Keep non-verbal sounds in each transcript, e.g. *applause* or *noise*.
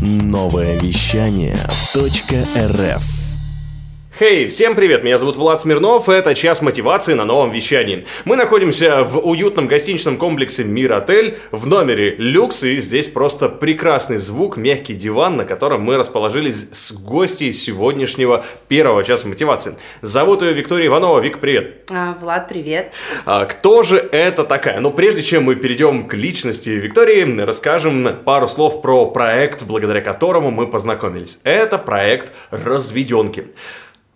Новое вещание .рф Хей, hey, всем привет, меня зовут Влад Смирнов, это час мотивации на новом вещании. Мы находимся в уютном гостиничном комплексе Мир Отель в номере люкс, и здесь просто прекрасный звук, мягкий диван, на котором мы расположились с гостей сегодняшнего первого часа мотивации. Зовут ее Виктория Иванова. Вик, привет. А, Влад, привет. А, кто же это такая? Ну, прежде чем мы перейдем к личности Виктории, расскажем пару слов про проект, благодаря которому мы познакомились. Это проект «Разведенки».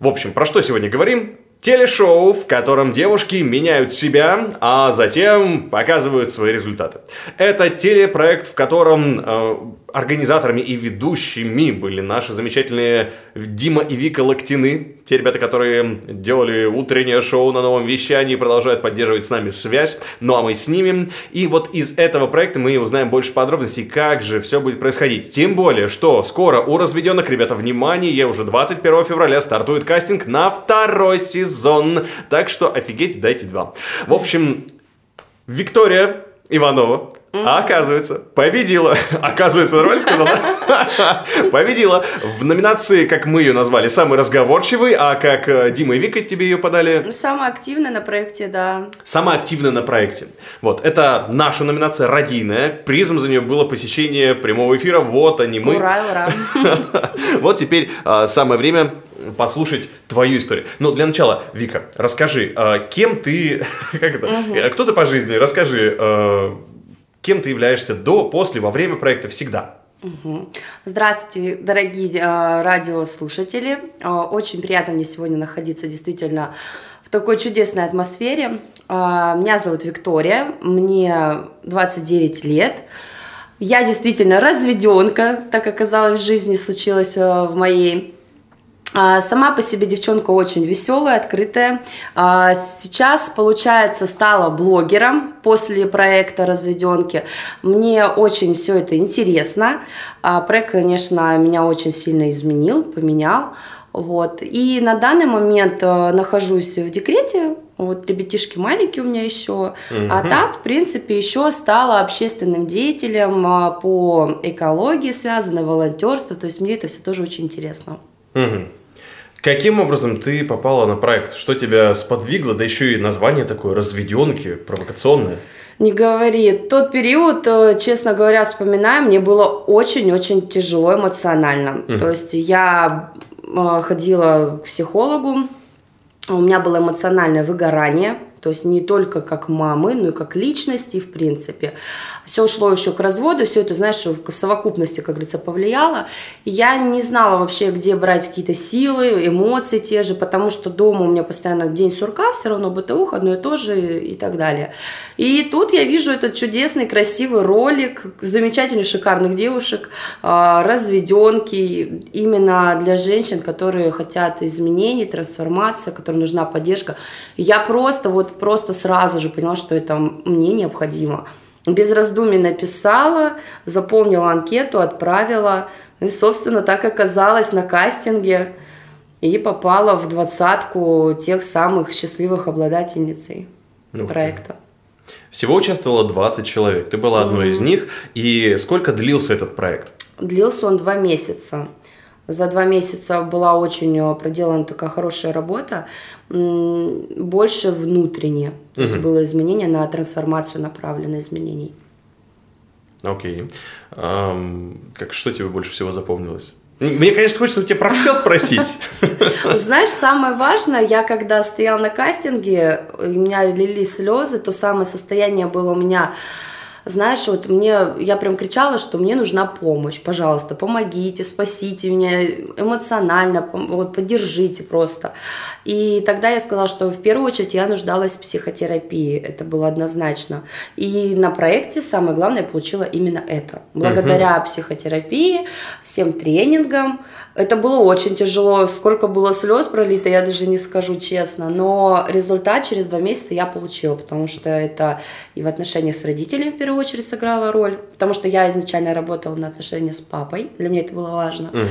В общем, про что сегодня говорим? Телешоу, в котором девушки меняют себя, а затем показывают свои результаты. Это телепроект, в котором э, организаторами и ведущими были наши замечательные Дима и Вика Локтины, те ребята, которые делали утреннее шоу на новом вещании, продолжают поддерживать с нами связь, ну а мы с ними. И вот из этого проекта мы узнаем больше подробностей, как же все будет происходить. Тем более, что скоро у разведенных, ребята, внимание, уже 21 февраля стартует кастинг на второй сезон. Так что офигеть, дайте два. В общем, Виктория Иванова а оказывается, победила. *laughs* Оказывается, нормально сказал, да? *laughs* Победила в номинации, как мы ее назвали, самый разговорчивый, а как э, Дима и Вика тебе ее подали? Ну, самая активная на проекте, да. Самая активная на проекте. Вот, это наша номинация родийная. Призом за нее было посещение прямого эфира. Вот они мы. Ура, ура. *laughs* Вот теперь а, самое время послушать твою историю. Но для начала, Вика, расскажи, а, кем ты, как это, кто ты по жизни? Расскажи, кем ты являешься до, после, во время проекта, всегда. Здравствуйте, дорогие э, радиослушатели. Э, очень приятно мне сегодня находиться действительно в такой чудесной атмосфере. Э, меня зовут Виктория, мне 29 лет. Я действительно разведенка, так оказалось в жизни случилось в моей. А, сама по себе девчонка очень веселая, открытая. А, сейчас, получается, стала блогером после проекта «Разведенки». Мне очень все это интересно. А, проект, конечно, меня очень сильно изменил, поменял. Вот. И на данный момент э, нахожусь в декрете, вот ребятишки маленькие у меня еще, угу. а так, в принципе, еще стала общественным деятелем по экологии, связанной волонтерство, то есть мне это все тоже очень интересно. Угу. Каким образом ты попала на проект? Что тебя сподвигло? Да еще и название такое разведенки, провокационное. Не говори. Тот период, э, честно говоря, вспоминаю, мне было очень-очень тяжело эмоционально. Угу. То есть я э, ходила к психологу, у меня было эмоциональное выгорание, то есть не только как мамы, но и как личности, в принципе. Все ушло еще к разводу, все это, знаешь, в совокупности, как говорится, повлияло. Я не знала вообще, где брать какие-то силы, эмоции те же, потому что дома у меня постоянно день сурка, все равно бытовуха, одно и то же и так далее. И тут я вижу этот чудесный, красивый ролик, замечательных, шикарных девушек, а, разведенки, именно для женщин, которые хотят изменений, трансформации, которым нужна поддержка. Я просто вот просто сразу же поняла, что это мне необходимо. Без раздумий написала, заполнила анкету, отправила. Ну и, собственно, так оказалось на кастинге и попала в двадцатку тех самых счастливых обладательницей ну, проекта. Всего участвовало 20 человек. Ты была одной mm-hmm. из них. И сколько длился этот проект? Длился он два месяца. За два месяца была очень э, проделана такая хорошая работа, больше внутренне. То есть было изменение на трансформацию направлено изменений. Окей. Um, как, что тебе больше всего запомнилось? Мне, конечно, хочется у тебя про все спросить. *laughs* Знаешь, самое важное, я когда стояла на кастинге, у меня лились слезы, то самое состояние было у меня знаешь, вот мне, я прям кричала, что мне нужна помощь, пожалуйста, помогите, спасите меня эмоционально, вот поддержите просто. И тогда я сказала, что в первую очередь я нуждалась в психотерапии, это было однозначно. И на проекте самое главное я получила именно это. Благодаря угу. психотерапии, всем тренингам, это было очень тяжело, сколько было слез пролито, я даже не скажу честно, но результат через два месяца я получила, потому что это и в отношениях с родителями в первую очередь сыграла роль, потому что я изначально работала на отношения с папой, для меня это было важно. Угу.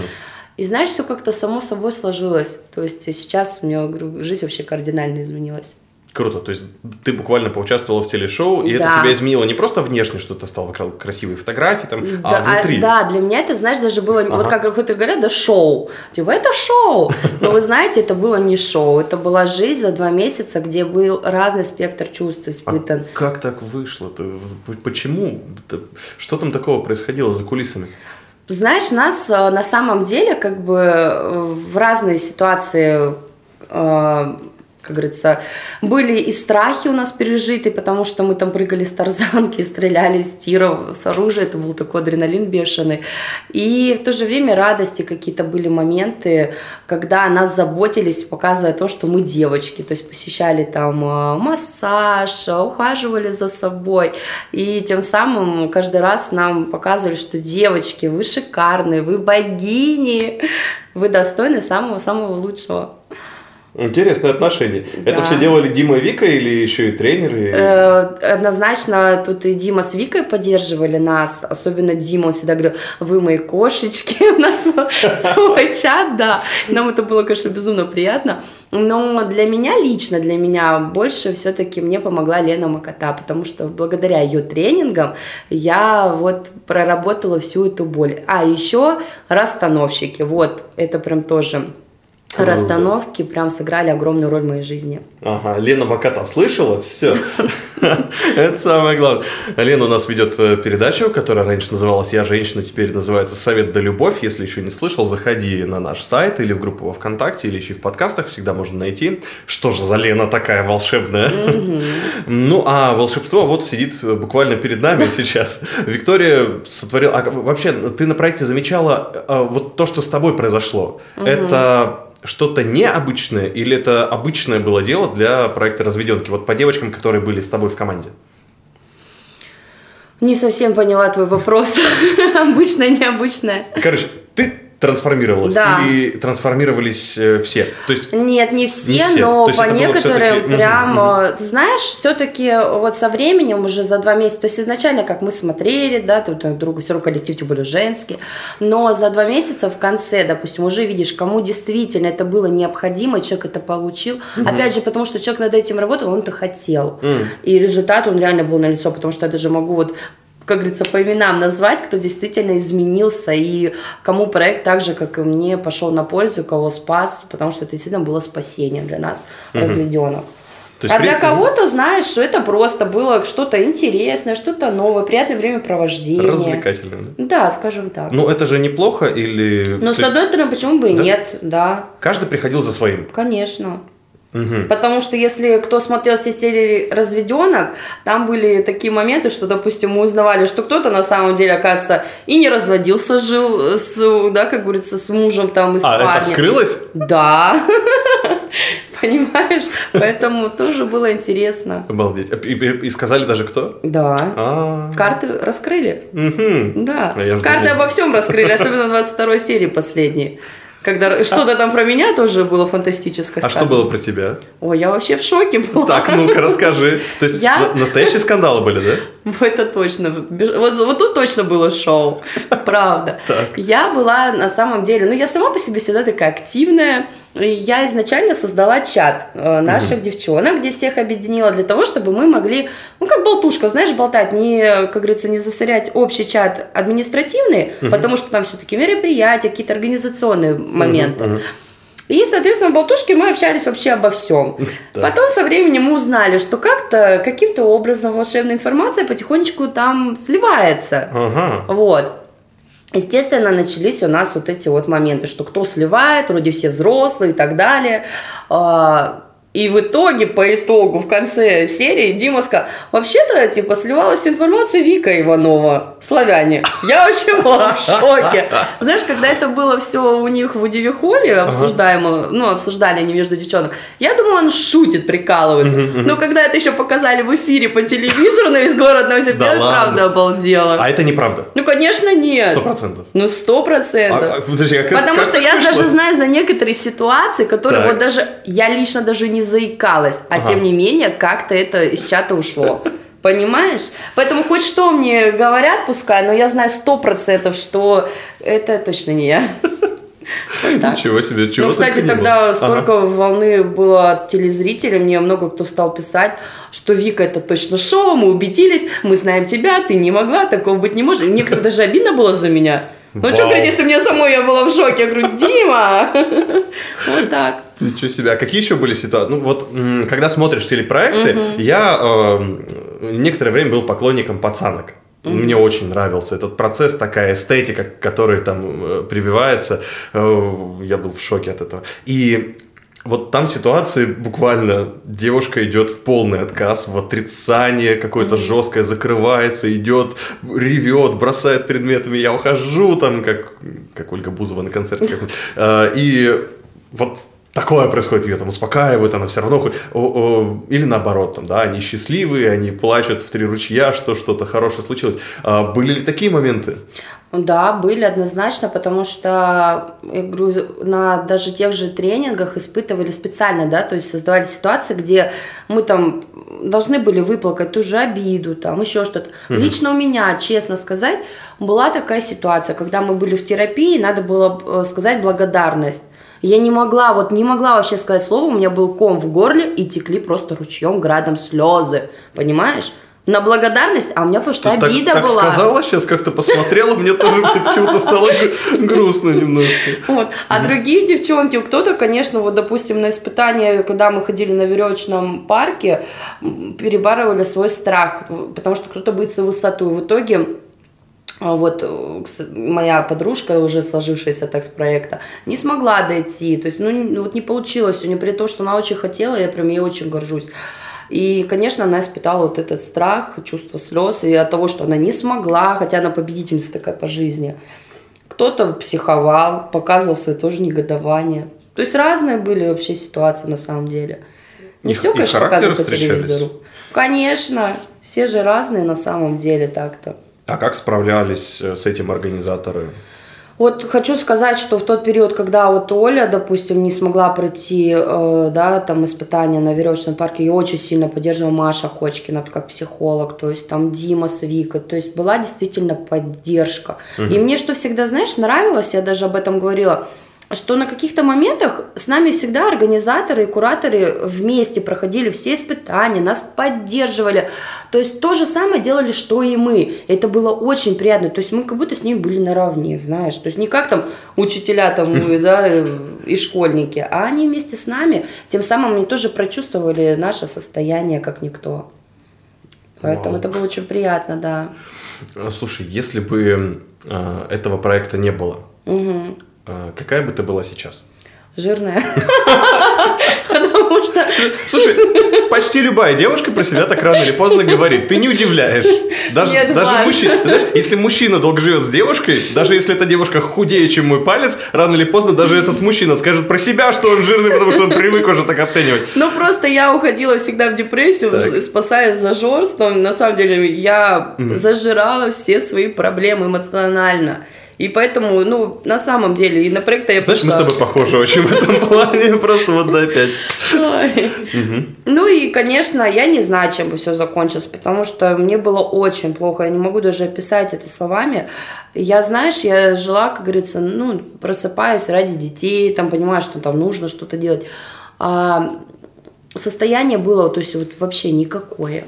И знаешь, все как-то само собой сложилось. То есть сейчас у меня жизнь вообще кардинально изменилась. Круто, то есть ты буквально поучаствовала в телешоу, и Да. это тебя изменило не просто внешне, что ты стала выкладывать красивые фотографии, там, а Да, внутри. да, для меня это, знаешь, даже было, вот Ага. как кто-то говорят, да, шоу. Типа, это шоу. Но вы знаете, это было не шоу, это была жизнь за два месяца, где был разный спектр чувств А испытан. как так вышло-то? Почему? Что там такого происходило за кулисами? Знаешь, нас э, на самом деле как бы э, в разные ситуации э, как говорится, были и страхи у нас пережиты, потому что мы там прыгали с тарзанки, *laughs* стреляли из тиров с оружия, это был такой адреналин бешеный. И в то же время радости какие-то были моменты, когда нас заботились, показывая то, что мы девочки, то есть посещали там э, массаж, ухаживали за собой, и тем самым каждый раз нам показывали, что девочки, вы шикарные, вы богини, вы достойны самого-самого лучшего. Интересное отношение. Это Да. все делали Дима и Вика или еще и тренеры? Э, Однозначно тут и Дима с Викой поддерживали нас, особенно Дима, он всегда говорил, вы мои кошечки, *laughs* у нас был свой чат, да, нам это было, конечно, безумно приятно, но для меня лично, для меня больше все-таки мне помогла Лена Макота, потому что благодаря ее тренингам я вот проработала всю эту боль. А еще расстановщики, вот, это прям тоже... Круто. Расстановки прям сыграли огромную роль в моей жизни. Ага, Лена Баката слышала? Все. Это самое главное. Лена у нас ведет э, передачу, которая раньше называлась «Я женщина», теперь называется «Совет да любовь». Если еще не слышал, заходи на наш сайт или в группу во ВКонтакте, или еще в подкастах, всегда можно найти. Что же за Лена такая волшебная? Ну, а волшебство вот сидит э, буквально перед нами *laughs* сейчас. Виктория сотворила... А вообще, ты на проекте замечала э, вот то, что с тобой произошло? Это что-то необычное или это обычное было дело для проекта «Разведенки»? Вот по девочкам, которые были с тобой в команде. Не совсем поняла твой вопрос. *laughs* Обычное, необычное. Короче, ты трансформировалась Да. или трансформировались э, все? То есть Нет, не все, Не все. но по некоторым прям, ты знаешь, все-таки вот со временем уже за два месяца, то есть изначально как мы смотрели, да, тут друг друга, все равно коллектив тем более женский, но за два месяца в конце, допустим, уже видишь, кому действительно это было необходимо, человек это получил, опять же, потому что человек над этим работал, он это хотел, Мгм. и результат он реально был налицо, потому что я даже могу вот как говорится, по именам назвать, кто действительно изменился и кому проект так же, как и мне, пошел на пользу, кого спас, потому что это действительно было спасением для нас, разведенных. То есть а для при- кого-то, знаешь, что это просто было что-то интересное, что-то новое, приятное времяпровождение. развлекательно. да? Да, скажем так. Ну, это же неплохо или... Но то с есть одной стороны, почему бы и Да? нет, да, Каждый приходил за своим. конечно. Мгм. Потому что если кто смотрел все серии разведенок, там были такие моменты, что, допустим, мы узнавали, что кто-то на самом деле, оказывается, и не разводился, жил с, да, как говорится, с мужем там и с А, это парнем. вскрылось? Да. *laughs* Понимаешь? Поэтому тоже было интересно. Обалдеть. И, и- и сказали даже кто? Да. А, Карты раскрыли. мгм. Да. А Карты обо всем раскрыли, особенно в 22 серии последней. Когда что-то там про меня тоже было фантастическое А что было про тебя? Ой, я вообще в шоке была. Так, ну-ка, расскажи. То есть Я- на- настоящие *laughs* скандалы были, да? Это точно. Вот, вот тут точно было шоу. *laughs* Правда. Так. Я была на самом деле, ну я сама по себе всегда такая активная. Я изначально создала чат э, наших девчонок, где всех объединила для того, чтобы мы могли, ну как болтушка, знаешь, болтать, не, как говорится, не засорять общий чат административный, потому что там все-таки мероприятия, какие-то организационные моменты. мгм. И, соответственно, в болтушке мы общались вообще обо всем. Так. *laughs* Потом со временем мы узнали, что как-то, каким-то образом волшебная информация потихонечку там сливается. Ага. Вот. Естественно, начались у нас вот эти вот моменты, что кто сливает, вроде все взрослые и так далее. А, И в итоге, по итогу, в конце серии Дима сказал, вообще-то, типа, сливалась информацию Вика Иванова, славяне. Я вообще была в шоке. Знаешь, когда это было все у них в Удивихоле обсуждаемо, ну, обсуждали они между девчонок, я думала, он шутит, прикалывается. Но когда это еще показали в эфире по телевизору на весь город Новосибирск, я правда обалдела. А это неправда. Ну, конечно, нет. Сто процентов. Ну, сто А, процентов. а, а как- Потому что я даже знаю за некоторые ситуации, которые вот даже я лично даже не заикалась, а Ага. тем не менее как-то это из чата ушло. Понимаешь? Поэтому хоть что мне говорят, пускай, но я знаю сто процентов, что это точно не я. Ничего себе, чего Ну, кстати, не тогда было. столько волны было от телезрителей, мне много кто стал писать, что Вика это точно шоу, мы убедились, мы знаем тебя, ты не могла, такого быть не может. Мне *laughs* как даже обидно было за меня. Ну что Вау. говорить, если мне самой я была в шоке, я говорю, Дима! *laughs* Вот так. Ничего себе. А какие еще были ситуации? Ну, вот, когда смотришь телепроекты, я э, некоторое время был поклонником пацанок. Мне очень нравился этот процесс, такая эстетика, которая там э, прививается. Э, я был в шоке от этого. И вот там ситуации буквально девушка идет в полный отказ, в отрицание какое-то жесткое, закрывается, идет, ревет, бросает предметами. Я ухожу там, как, как Ольга Бузова на концерте. каком-то. Э, *laughs* И вот такое происходит, ее там успокаивают, она все равно Или наоборот, там, да, они счастливые, они плачут в три ручья, что что-то хорошее случилось. А были ли такие моменты? Да, были однозначно, потому что, я говорю, на даже тех же тренингах испытывали специально, да, то есть создавали ситуации, где мы там должны были выплакать ту же обиду, там еще что-то. Лично у меня, честно сказать, была такая ситуация, когда мы были в терапии, надо было э, сказать благодарность. Я не могла, вот не могла вообще сказать слово, у меня был ком в горле и текли просто ручьем, градом слезы, понимаешь? На благодарность, а у меня что Ты так, обида так была. сказала, сейчас как-то посмотрела, мне тоже *laughs* почему-то стало грустно немножко. Вот. А другие девчонки, кто-то, конечно, вот, допустим, на испытание, когда мы ходили на веревочном парке, перебарывали свой страх, потому что кто-то боится высоту. В итоге а, вот э, моя подружка, уже сложившаяся так с проекта, не смогла дойти. То есть, ну, вот не получилось у нее, при том, что она очень хотела, я прям ей очень горжусь. И, конечно, она испытала вот этот страх, чувство слез, и от того, что она не смогла, хотя она победительница такая по жизни. Кто-то психовал, показывал свое тоже негодование. То есть разные были вообще ситуации на самом деле. Не И- все, конечно, показывают по телевизору. Конечно, все же разные на самом деле так-то. А как справлялись э, с этим организаторы? Вот хочу сказать, что в тот период, когда вот Оля, допустим, не смогла пройти, э, да, там испытания на веревочном парке, ее очень сильно поддерживала Маша Кочкина как психолог, то есть там Дима с Викой, то есть была действительно поддержка. И мне что всегда, знаешь, нравилось, я даже об этом говорила, что на каких-то моментах с нами всегда организаторы и кураторы вместе проходили все испытания, нас поддерживали. То есть то же самое делали, что и мы. Это было очень приятно. То есть мы как будто с ними были наравне, знаешь. То есть не как там учителя там, *laughs* и, да, и школьники, а они вместе с нами. Тем самым они тоже прочувствовали наше состояние, как никто. Поэтому Вау. это было очень приятно, да. Слушай, если бы э, этого проекта не было, Мгм. Э, какая бы ты была сейчас? Жирная. *laughs* Потому что Слушай, почти любая девушка про себя так рано или поздно говорит. Ты не удивляешь. Даже, Нет, даже мужчина. Знаешь, если мужчина долго живет с девушкой, даже если эта девушка худее, чем мой палец, рано или поздно даже этот мужчина скажет про себя, что он жирный, потому что он привык уже так оценивать. Ну, просто я уходила всегда в депрессию, Так. спасаясь зажорством. На самом деле, я зажирала все свои проблемы эмоционально. И поэтому, ну, на самом деле, и на проект я Знаешь, мы с тобой похожи очень в этом плане. *laughs* Просто вот опять. Ну и, конечно, я не знаю, чем бы все закончилось, потому что мне было очень плохо. Я не могу даже описать это словами. Я, знаешь, я жила, как говорится, ну, просыпаясь ради детей, там, понимаю, что там нужно что-то делать. А состояние было, то есть вот вообще никакое.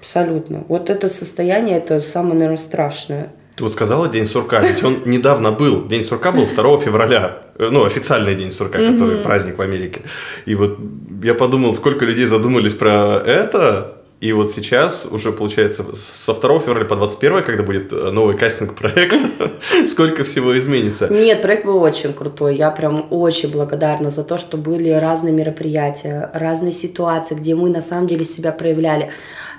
Абсолютно. Вот это состояние, это самое, наверное, страшное. Ты вот сказала День сурка, ведь он недавно был. День сурка был 2 февраля. Э, Ну, официальный День сурка, который праздник в Америке. И вот я подумал, сколько людей задумались про это. И вот сейчас, уже получается, со 2 февраля по 21, когда будет э, новый кастинг проекта, *laughs* сколько всего изменится. Нет, проект был очень крутой. Я прям очень благодарна за то, что были разные мероприятия, разные ситуации, где мы на самом деле себя проявляли.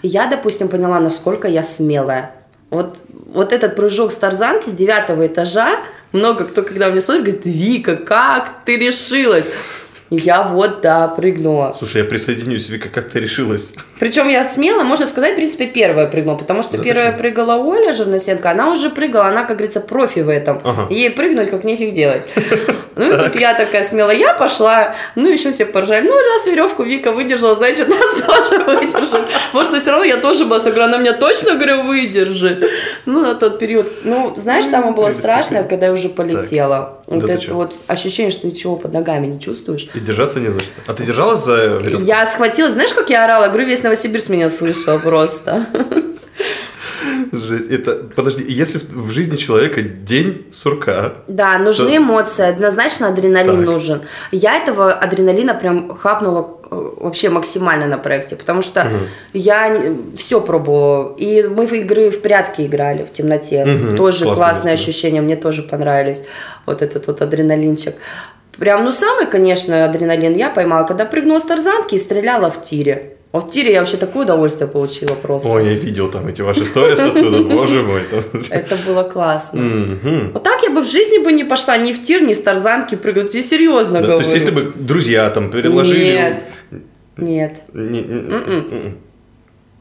Я, допустим, поняла, насколько я смелая. Вот, вот этот прыжок с тарзанки с девятого этажа, много кто, когда мне смотрит, говорит, Вика, как ты решилась? Я вот, да, прыгнула. Слушай, я присоединюсь, Вика, как ты решилась? Причем я смело, можно сказать, в принципе, первая прыгнула, потому что Да первая прыгала Оля Жирносенко, она уже прыгала, она, как говорится, профи в этом. Ага. Ей прыгнуть как нефиг делать. *laughs* Ну и тут я такая смелая, я пошла, ну еще все поржали. Ну раз веревку Вика выдержала, значит *laughs* нас тоже выдержит. Потому что все равно я тоже была говорю, она меня точно, говорю, выдержит. Ну на тот период. Ну знаешь, самое было страшное, когда я уже полетела. Вот Да это вот ощущение, что ничего под ногами не чувствуешь. И держаться не за что. А ты держалась за веревку? Я схватилась, знаешь, как я орала? Говорю, весь Новосибирск меня слышал просто. *laughs* *laughs* Жесть. Это, подожди, если в жизни человека день сурка, Да, нужны То- эмоции, однозначно адреналин Так. нужен. Я этого адреналина прям хапнула э, вообще максимально на проекте, потому что я все пробовала. И мы в игры в прятки играли в темноте. Мгм, Тоже классное классные место. ощущения, мне тоже понравились. Вот этот вот адреналинчик. Прям, ну, самый, конечно, адреналин я поймала, когда прыгнула с тарзанки и стреляла в тире. А в тире я вообще такое удовольствие получила просто. ой, я видел там эти ваши сторис оттуда, боже мой. *laughs* Это было классно. Вот так я бы в жизни бы не пошла ни в тир, ни с тарзанки прыгать. Я серьезно говорю. То есть, если бы друзья там предложили... Нет. Нет. Не- не- м-м.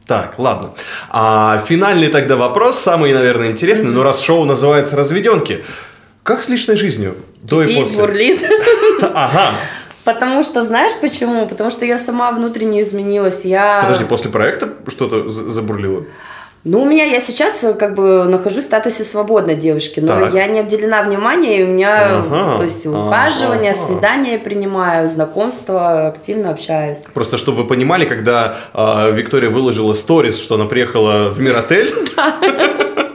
Так, ладно. А финальный тогда вопрос, самый, наверное, интересный, но раз шоу называется «Разведенки», как с личной жизнью? До и И после? бурлит. *laughs* Ага. Потому что, знаешь почему? Потому что я сама внутренне изменилась. Я... Подожди, после проекта что-то за- забурлило? Ну, у меня, я сейчас э, как бы нахожусь в статусе свободной девушки, но Так. я не обделена вниманием, и у меня, Ага. то есть, ухаживание, Ага. свидания принимаю, знакомства, активно общаюсь. Просто чтобы вы понимали, когда а, Виктория выложила сторис, что она приехала в Миротель, *laughs*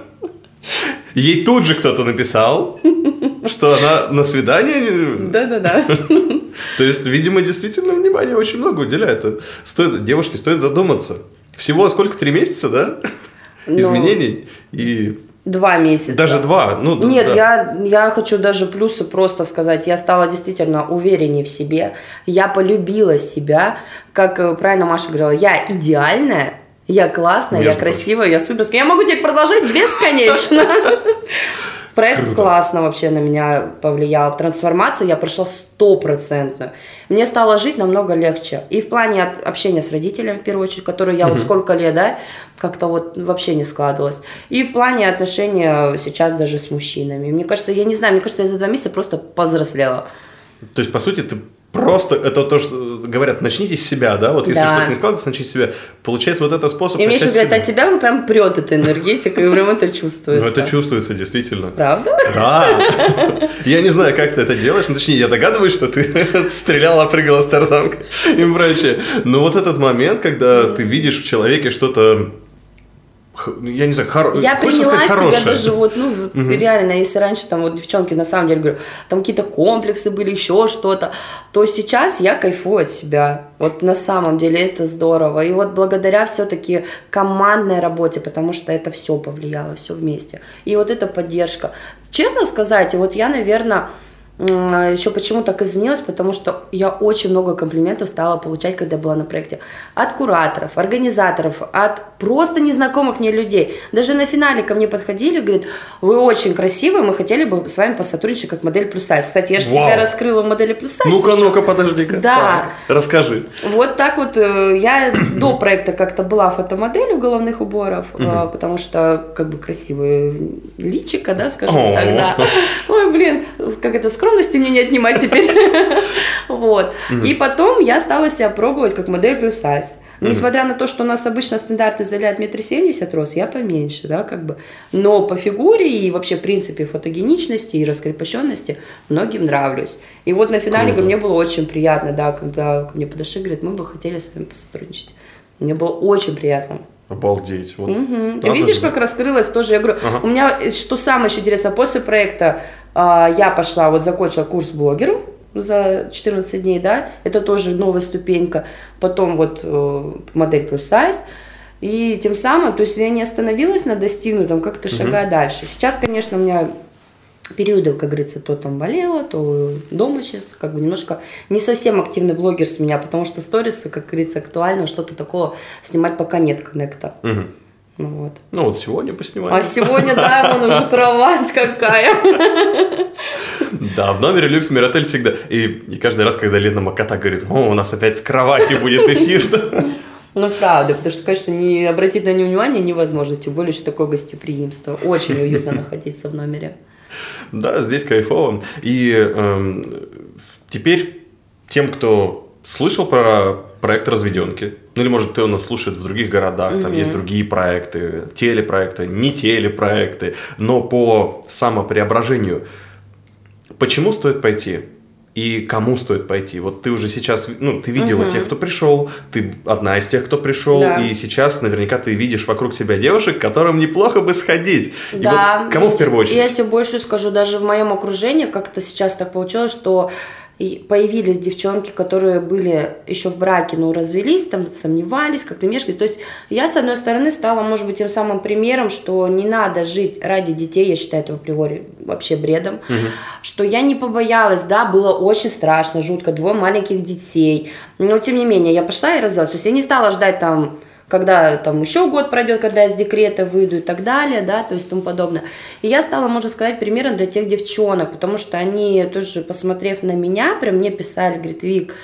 ей тут же кто-то написал, что она на свидание. Да-да-да. То есть, видимо, действительно внимание очень много уделяет. Стоит, девушке стоит задуматься. Всего сколько? Три месяца, да? Ну, Изменений? И Два месяца. даже два. Ну, Нет, да. я, я хочу даже плюсы просто сказать. Я стала действительно увереннее в себе. Я полюбила себя. Как э, правильно Маша говорила, я идеальная, я классная, я Между красивая, я суперская. Я могу теперь продолжать бесконечно. *laughs* Проект Круто. классно вообще на меня повлиял. Трансформацию я прошла стопроцентную. Мне стало жить намного легче. И в плане от- общения с родителями, в первую очередь, которые я вот сколько лет, да, как-то вот вообще не складывалось. И в плане отношения сейчас даже с мужчинами. Мне кажется, я не знаю, мне кажется, я за два месяца просто повзрослела. То есть, по сути, ты просто, это то, что говорят, начните с себя, да? Вот если Да. что-то не складывается, начните с себя. Получается, вот это способ И мне еще говорят, от тебя прям прет эта энергетика, и прям это чувствуется. Ну, это чувствуется, действительно. Правда? Да. Я не знаю, как ты это делаешь. Ну, точнее, я догадываюсь, что ты *laughs* стреляла, прыгала с тарзанкой и прочее. Но вот этот момент, когда ты видишь в человеке что-то я не знаю, хоро... Я хочется приняла сказать, себя хорошее. даже вот, ну, вот реально, если раньше там вот девчонки, на самом деле, говорю, там какие-то комплексы были, еще что-то, то сейчас я кайфую от себя. Вот на самом деле это здорово. И вот благодаря все-таки командной работе, потому что это все повлияло, все вместе. И вот эта поддержка. Честно сказать, вот я, наверное, еще почему так изменилось, потому что я очень много комплиментов стала получать, когда была на проекте. От кураторов, организаторов, от просто незнакомых мне людей. Даже на финале ко мне подходили, говорят, вы очень красивые, мы хотели бы с вами посотрудничать как модель плюс сайз. Кстати, я же Вау. себя раскрыла в модели плюс сайз. Ну-ка, еще. ну-ка, подожди-ка. Да. Так, расскажи. Вот так вот э, я до проекта как-то была фотомоделью головных уборов, э, потому что как бы красивые личика, да, скажем так, да. Ой, блин, как это, скромности мне не отнимать теперь. *laughs* Вот. И потом я стала себя пробовать как модель плюс сайз. Несмотря на то, что у нас обычно стандарты заявляют метр семьдесят рост, я поменьше, да, как бы. Но по фигуре и вообще в принципе фотогеничности и раскрепощенности многим нравлюсь. И вот на финале мне было очень приятно, да, когда ко мне подошли, говорят, мы бы хотели с вами посотрудничать. Мне было очень приятно. Обалдеть. Вот. Мгм. Надо Видишь, же. как раскрылась тоже. Я говорю, Ага. у меня, э, что самое еще интересно, после проекта я пошла, вот закончила курс блогеров за 14 дней, да, это тоже новая ступенька. Потом вот э, модель плюс сайз. И тем самым, то есть я не остановилась на достигнутом, как-то шагая дальше. Сейчас, конечно, у меня периоды, как говорится, то там болела, то дома сейчас, как бы немножко не совсем активный блогер с меня, потому что сторисы, как говорится, актуально, что-то такого снимать пока нет коннекта. Мгм. Ну вот. Ну вот сегодня поснимаем. А сегодня, да, вон уже кровать *laughs* какая. Да, в номере люкс Миротель всегда. И, и каждый раз, когда Лена Макота говорит, о, у нас опять с кровати будет эфир. *laughs* Ну, правда, потому что, конечно, не обратить на него внимание невозможно, тем более, что такое гостеприимство. Очень уютно находиться в номере. Да, здесь кайфово. И эм, теперь тем, кто слышал про проект разведенки, ну или может кто нас слушает в других городах, там есть другие проекты, телепроекты, не телепроекты, но по самопреображению почему стоит пойти? и кому стоит пойти. Вот ты уже сейчас, ну, ты видела угу. тех, кто пришел, ты одна из тех, кто пришел, да. и сейчас наверняка ты видишь вокруг себя девушек, которым неплохо бы сходить. Да. И вот кому в первую очередь? Я тебе больше скажу, даже в моем окружении как-то сейчас так получилось, что и появились девчонки, которые были еще в браке, но развелись, там сомневались, как-то мешкали. То есть я, с одной стороны, стала, может быть, тем самым примером, что не надо жить ради детей, я считаю это априори вообще бредом, угу. что я не побоялась, да, было очень страшно, жутко, двое маленьких детей, но тем не менее я пошла и развелась. То есть я не стала ждать там когда там еще год пройдет, когда я с декрета выйду и так далее, да, то есть тому подобное. И я стала, можно сказать, примером для тех девчонок, потому что они тоже, посмотрев на меня, прям мне писали, говорит, Вик,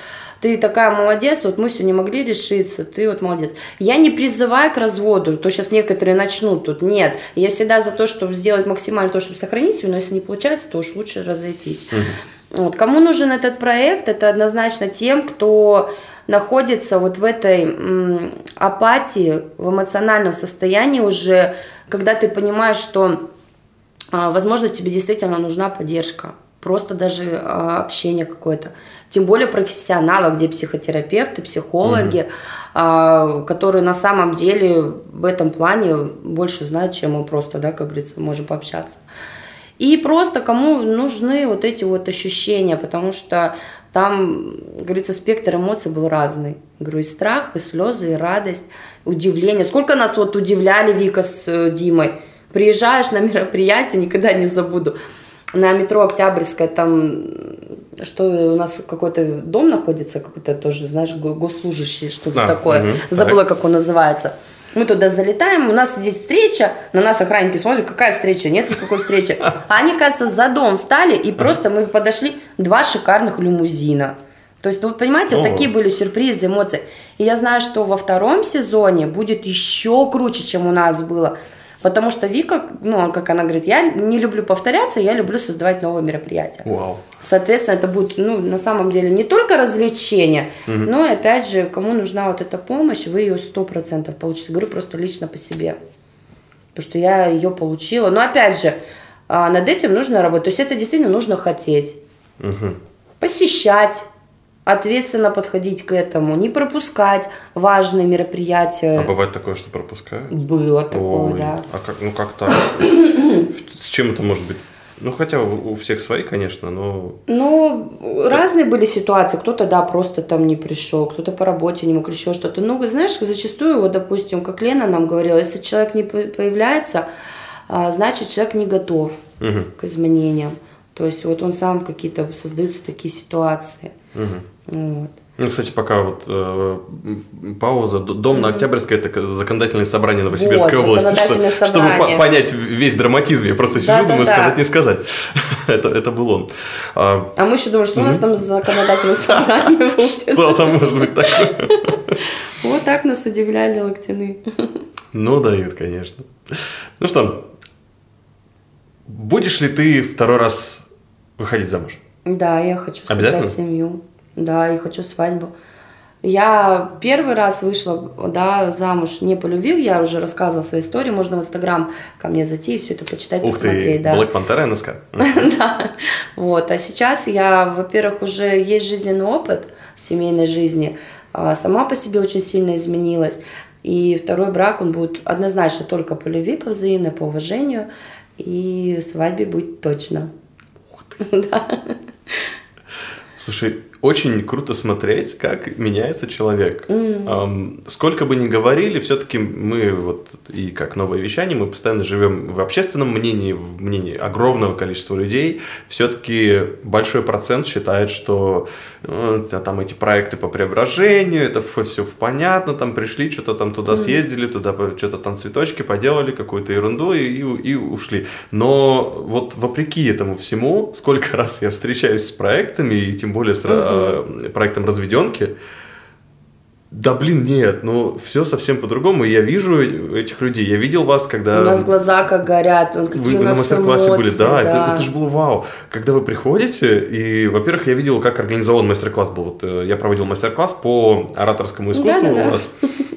ты такая молодец, вот мы все не могли решиться, ты вот молодец. Я не призываю к разводу, то сейчас некоторые начнут тут, нет. Я всегда за то, чтобы сделать максимально то, чтобы сохранить себя, но если не получается, то уж лучше разойтись. Угу. Вот. Кому нужен этот проект, это однозначно тем, кто находится вот в этой апатии, в эмоциональном состоянии уже, когда ты понимаешь, что, а, возможно, тебе действительно нужна поддержка, просто даже а, общение какое-то. Тем более профессионалы, где психотерапевты, психологи, а, которые на самом деле в этом плане больше знают, чем мы просто, да, как говорится, можем пообщаться. И просто кому нужны вот эти вот ощущения, потому что там, говорится, спектр эмоций был разный. Говорю, и страх, и слезы, и радость, удивление. Сколько нас вот удивляли Вика с э, Димой. Приезжаешь на мероприятие, никогда не забуду. На метро Октябрьская, там, что у нас какой-то дом находится, какой-то тоже, знаешь, госслужащий, что-то а, такое. Угу, Забыла, так. как он называется. Мы туда залетаем, у нас здесь встреча, на нас охранники смотрят, какая встреча, нет никакой встречи. А *laughs* они, кажется, за дом стали, и просто мы подошли, два шикарных лимузина. То есть, ну, вы понимаете, вот такие были сюрпризы, эмоции. И я знаю, что во втором сезоне будет еще круче, чем у нас было. Потому что Вика, ну, как она говорит, я не люблю повторяться, я люблю создавать новые мероприятия. Вау. Соответственно, это будет, ну, на самом деле, не только развлечение, угу. но и, опять же, кому нужна вот эта помощь, вы ее сто процентов получите. Говорю просто лично по себе. Потому что я ее получила. Но, опять же, а, над этим нужно работать. То есть это действительно нужно хотеть. Угу. Посещать ответственно подходить к этому, не пропускать важные мероприятия. А бывает такое, что пропускают? Было такое, Ой, да. А как, ну как так? С чем это может быть? Ну, хотя у всех свои, конечно, но... Ну, разные были ситуации. Кто-то, да, просто там не пришел, кто-то по работе не мог, еще что-то. Ну, знаешь, зачастую, вот, допустим, как Лена нам говорила, если человек не появляется, а, значит, человек не готов угу. к изменениям. То есть, вот он сам какие-то создаются такие ситуации. Угу. Вот. Ну, кстати, пока вот э, пауза. Дом на Октябрьской это законодательное собрание Новосибирской вот, области, что, чтобы по понять весь драматизм. Я просто сижу, да, думаю, да, сказать, да. не сказать. *laughs* это, это был он. А, а мы еще думаем, что у нас там законодательное *laughs* собрание будет. Что там может быть такое? *laughs* Вот так нас удивляли локтяны. Ну, дают, конечно. Ну что, будешь ли ты второй раз выходить замуж? Да, я хочу создать семью. Да, и хочу свадьбу. Я первый раз вышла, да, замуж не по любви, я уже рассказывала свою историю, можно в Инстаграм ко мне зайти и все это почитать, Ух посмотреть. Ты, да. Black Panther НСК. *laughs* Да, вот, а сейчас я, во-первых, уже есть жизненный опыт семейной жизни, а сама по себе очень сильно изменилась, и второй брак, он будет однозначно только по любви, по взаимной, по уважению, и свадьбе будет точно. Ух ты. *laughs* Да. Слушай, очень круто смотреть, как меняется человек. Mm. Um, сколько бы ни говорили, все-таки мы вот и как новое вещание, мы постоянно живем в общественном мнении, в мнении огромного количества людей. Все-таки большой процент считает, что э, там эти проекты по преображению, это все понятно, там пришли, что-то там туда mm. съездили, туда что-то там цветочки поделали, какую-то ерунду и, и, и ушли. Но вот вопреки этому всему, сколько *laughs* раз я встречаюсь с проектами, и тем более с mm э, проектом разведенки. Да блин, нет, ну все совсем по-другому. Я вижу этих людей. Я видел вас, когда... У нас глаза как горят, он какие вы, у нас на мастер-классе были, да, да. Это, это же было вау. Когда вы приходите, и, во-первых, я видел, как организован мастер-класс был. Вот, э, я проводил мастер-класс по ораторскому искусству да, да, у вас.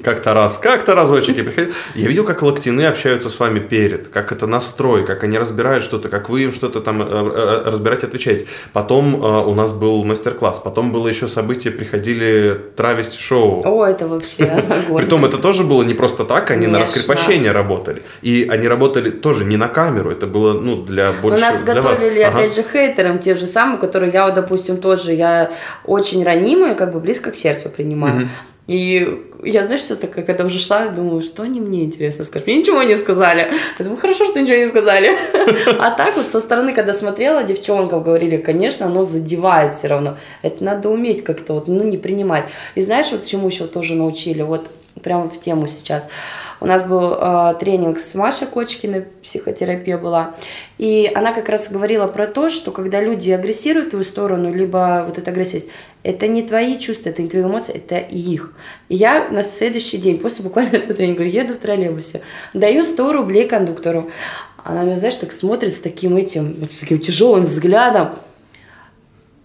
Как-то раз, как-то разочек я приходил. Я видел, как локтины общаются с вами перед, как это настрой, как они разбирают что-то, как вы им что-то там э, э, разбирать, отвечаете. Потом э, у нас был мастер-класс, потом было еще событие, приходили травести-шоу. О, это вообще. *laughs* Притом это тоже было не просто так, они на раскрепощение работали. И они работали тоже не на камеру, это было, ну, для У больше нас для вас. готовили, Ага. опять же, хейтерам те же самые, которые я, допустим, тоже, я очень ранимая, как бы близко к сердцу принимаю. И я, знаешь, все так, когда уже шла, думаю, что они мне интересно скажут. Мне ничего не сказали. Я думаю, хорошо, что ничего не сказали. А так вот со стороны, когда смотрела, девчонкам говорили, конечно, оно задевает все равно. Это надо уметь как-то вот, ну, не принимать. И знаешь, вот чему еще тоже научили? Вот прямо в тему сейчас. У нас был э, тренинг с Машей Кочкиной, психотерапия была. И она как раз говорила про то, что когда люди агрессируют в твою сторону, либо вот эта агрессия, это не твои чувства, это не твои эмоции, это их. И я на следующий день, после буквально этого тренинга, еду в троллейбусе, даю 100 рублей кондуктору. Она меня, знаешь, так смотрит с таким этим, вот с таким тяжелым взглядом.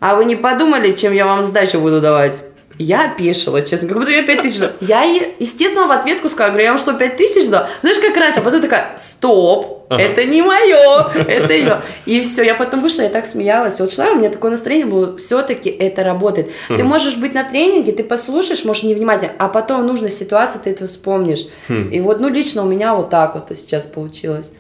А вы не подумали, чем я вам сдачу буду давать? Я опешила, честно, как будто я 5 тысяч дала. Я, ей, естественно, в ответку сказала, говорю, я вам что, 5 тысяч дала? Знаешь, как раньше, а потом такая, стоп, Ага. это не мое, это ее. И все, я потом вышла, я так смеялась. Вот шла, у меня такое настроение было, все-таки это работает. Ты можешь быть на тренинге, ты послушаешь, можешь невнимательно, а потом в нужной ситуации ты это вспомнишь. И вот, ну, лично у меня вот так вот сейчас получилось.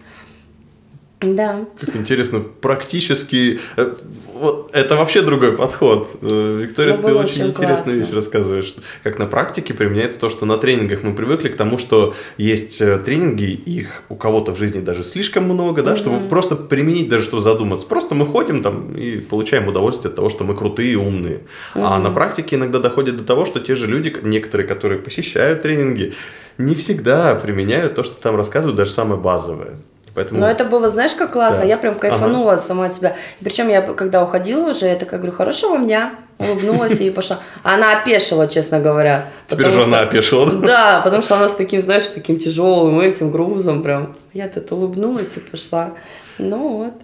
Да. Как интересно, практически... э, Вот, это вообще другой подход. Э, Виктория, ты очень очень интересную классно. вещь рассказываешь. Как на практике применяется то, что на тренингах мы привыкли к тому, что есть э, тренинги, их у кого-то в жизни даже слишком много, да, чтобы просто применить, даже чтобы задуматься. Просто мы ходим там и получаем удовольствие от того, что мы крутые и умные. А на практике иногда доходит до того, что те же люди, некоторые, которые посещают тренинги, не всегда применяют то, что там рассказывают, даже самое базовое. Поэтому... Но это было, знаешь, как классно. Да. Я прям кайфанула сама от себя. Причем я, когда уходила уже, я такая говорю, хорошего дня. Улыбнулась и пошла. Она опешила, честно говоря. Теперь же она опешила. да? Да, потому что она с таким, знаешь, таким тяжелым этим грузом прям. Я тут улыбнулась и пошла. Ну вот.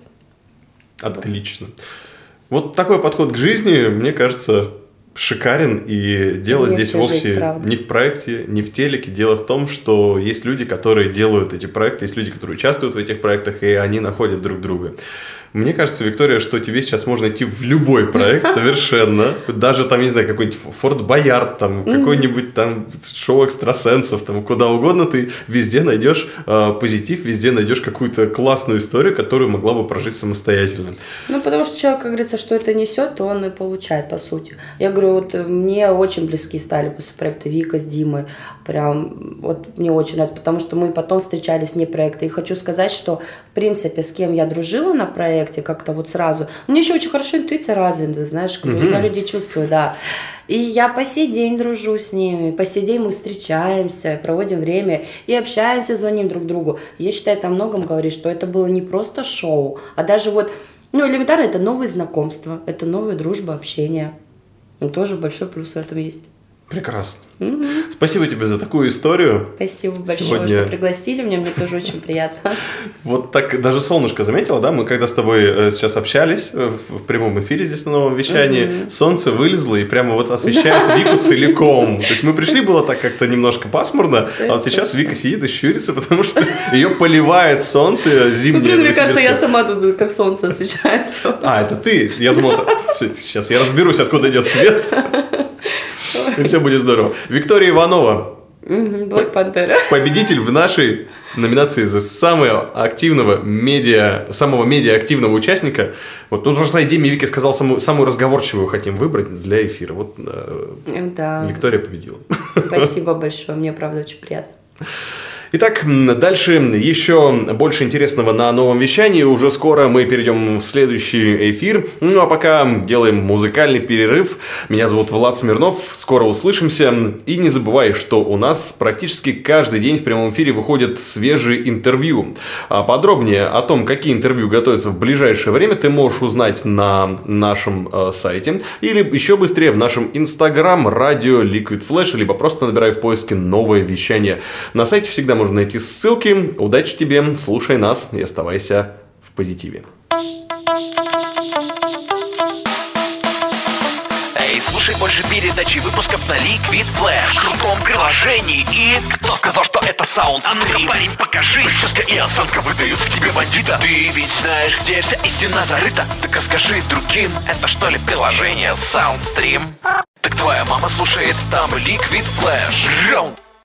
Отлично. Вот такой подход к жизни, мне кажется, шикарен. И дело Легче здесь вовсе жить, правда. не в проекте, не в телеке. Дело в том, что есть люди, которые делают эти проекты, есть люди, которые участвуют в этих проектах, и они находят друг друга. Мне кажется, Виктория, что тебе сейчас можно идти в любой проект *laughs* совершенно. Даже там, не знаю, какой-нибудь Форт Боярд, там, какой-нибудь там шоу экстрасенсов, там, куда угодно, ты везде найдешь э, позитив, везде найдешь какую-то классную историю, которую могла бы прожить самостоятельно. Ну, потому что человек, как говорится, что это несет, то он и получает, по сути. Я говорю, вот э, мне очень близки стали после проекта Вика с Димой. Прям, вот мне очень нравится, потому что мы потом встречались вне проекта. И хочу сказать, что, в принципе, с кем я дружила на проекте, как-то вот сразу. У меня еще очень хорошо интуиция развита, знаешь, я людей чувствую, да. И я по сей день дружу с ними, по сей день мы встречаемся, проводим время и общаемся, звоним друг другу. Я считаю, это о многом говорит, что это было не просто шоу, а даже вот, ну, элементарно, это новые знакомства, это новая дружба, общение. Ну, тоже большой плюс в этом есть. Прекрасно. Спасибо тебе за такую историю. Спасибо большое, Сегодня- что пригласили меня, мне тоже очень приятно. *laughs* Вот так даже солнышко заметила, да? Мы когда с тобой э, сейчас общались э, в, прямом эфире здесь на новом вещании, солнце вылезло и прямо вот освещает Вику целиком. То есть мы пришли, было так как-то немножко пасмурно, *laughs* а вот сейчас Вика сидит и щурится, *laughs* потому что ее поливает солнце Ну, зимнее. блин, мне кажется, я сама тут как солнце освещаю все. А, это ты? Я думал, сейчас я разберусь, откуда идет свет. И все будет здорово. Виктория Иванова, Блэк Пантера. победитель в нашей номинации за самого активного медиа, самого медиа-активного участника. Вот, ну, что Диме Вики сказал, самую, самую разговорчивую хотим выбрать для эфира. Вот э, Да, Виктория победила. спасибо большое, мне правда очень приятно. Итак, дальше еще больше интересного на новом вещании. Уже скоро мы перейдем в следующий эфир. Ну а пока делаем музыкальный перерыв. Меня зовут Влад Смирнов. Скоро услышимся. И не забывай, что у нас практически каждый день в прямом эфире выходят свежие интервью. А подробнее о том, какие интервью готовятся в ближайшее время, ты можешь узнать на нашем э, сайте. Или еще быстрее в нашем инстаграм радио Liquid Flash, либо просто набирай в поиске новое вещание. На сайте всегда можно найти ссылки. Удачи тебе, слушай нас и оставайся в позитиве. Эй, слушай больше передачи выпусков на Liquid Flash. В крутом приложении и... Кто сказал, что это саунд А ну парень, покажи. Прическа и осанка выдают к тебе бандита. Ты ведь знаешь, где вся истина зарыта. Так скажи другим, это что ли приложение Soundstream? Так твоя мама слушает там Liquid Flash. Раунд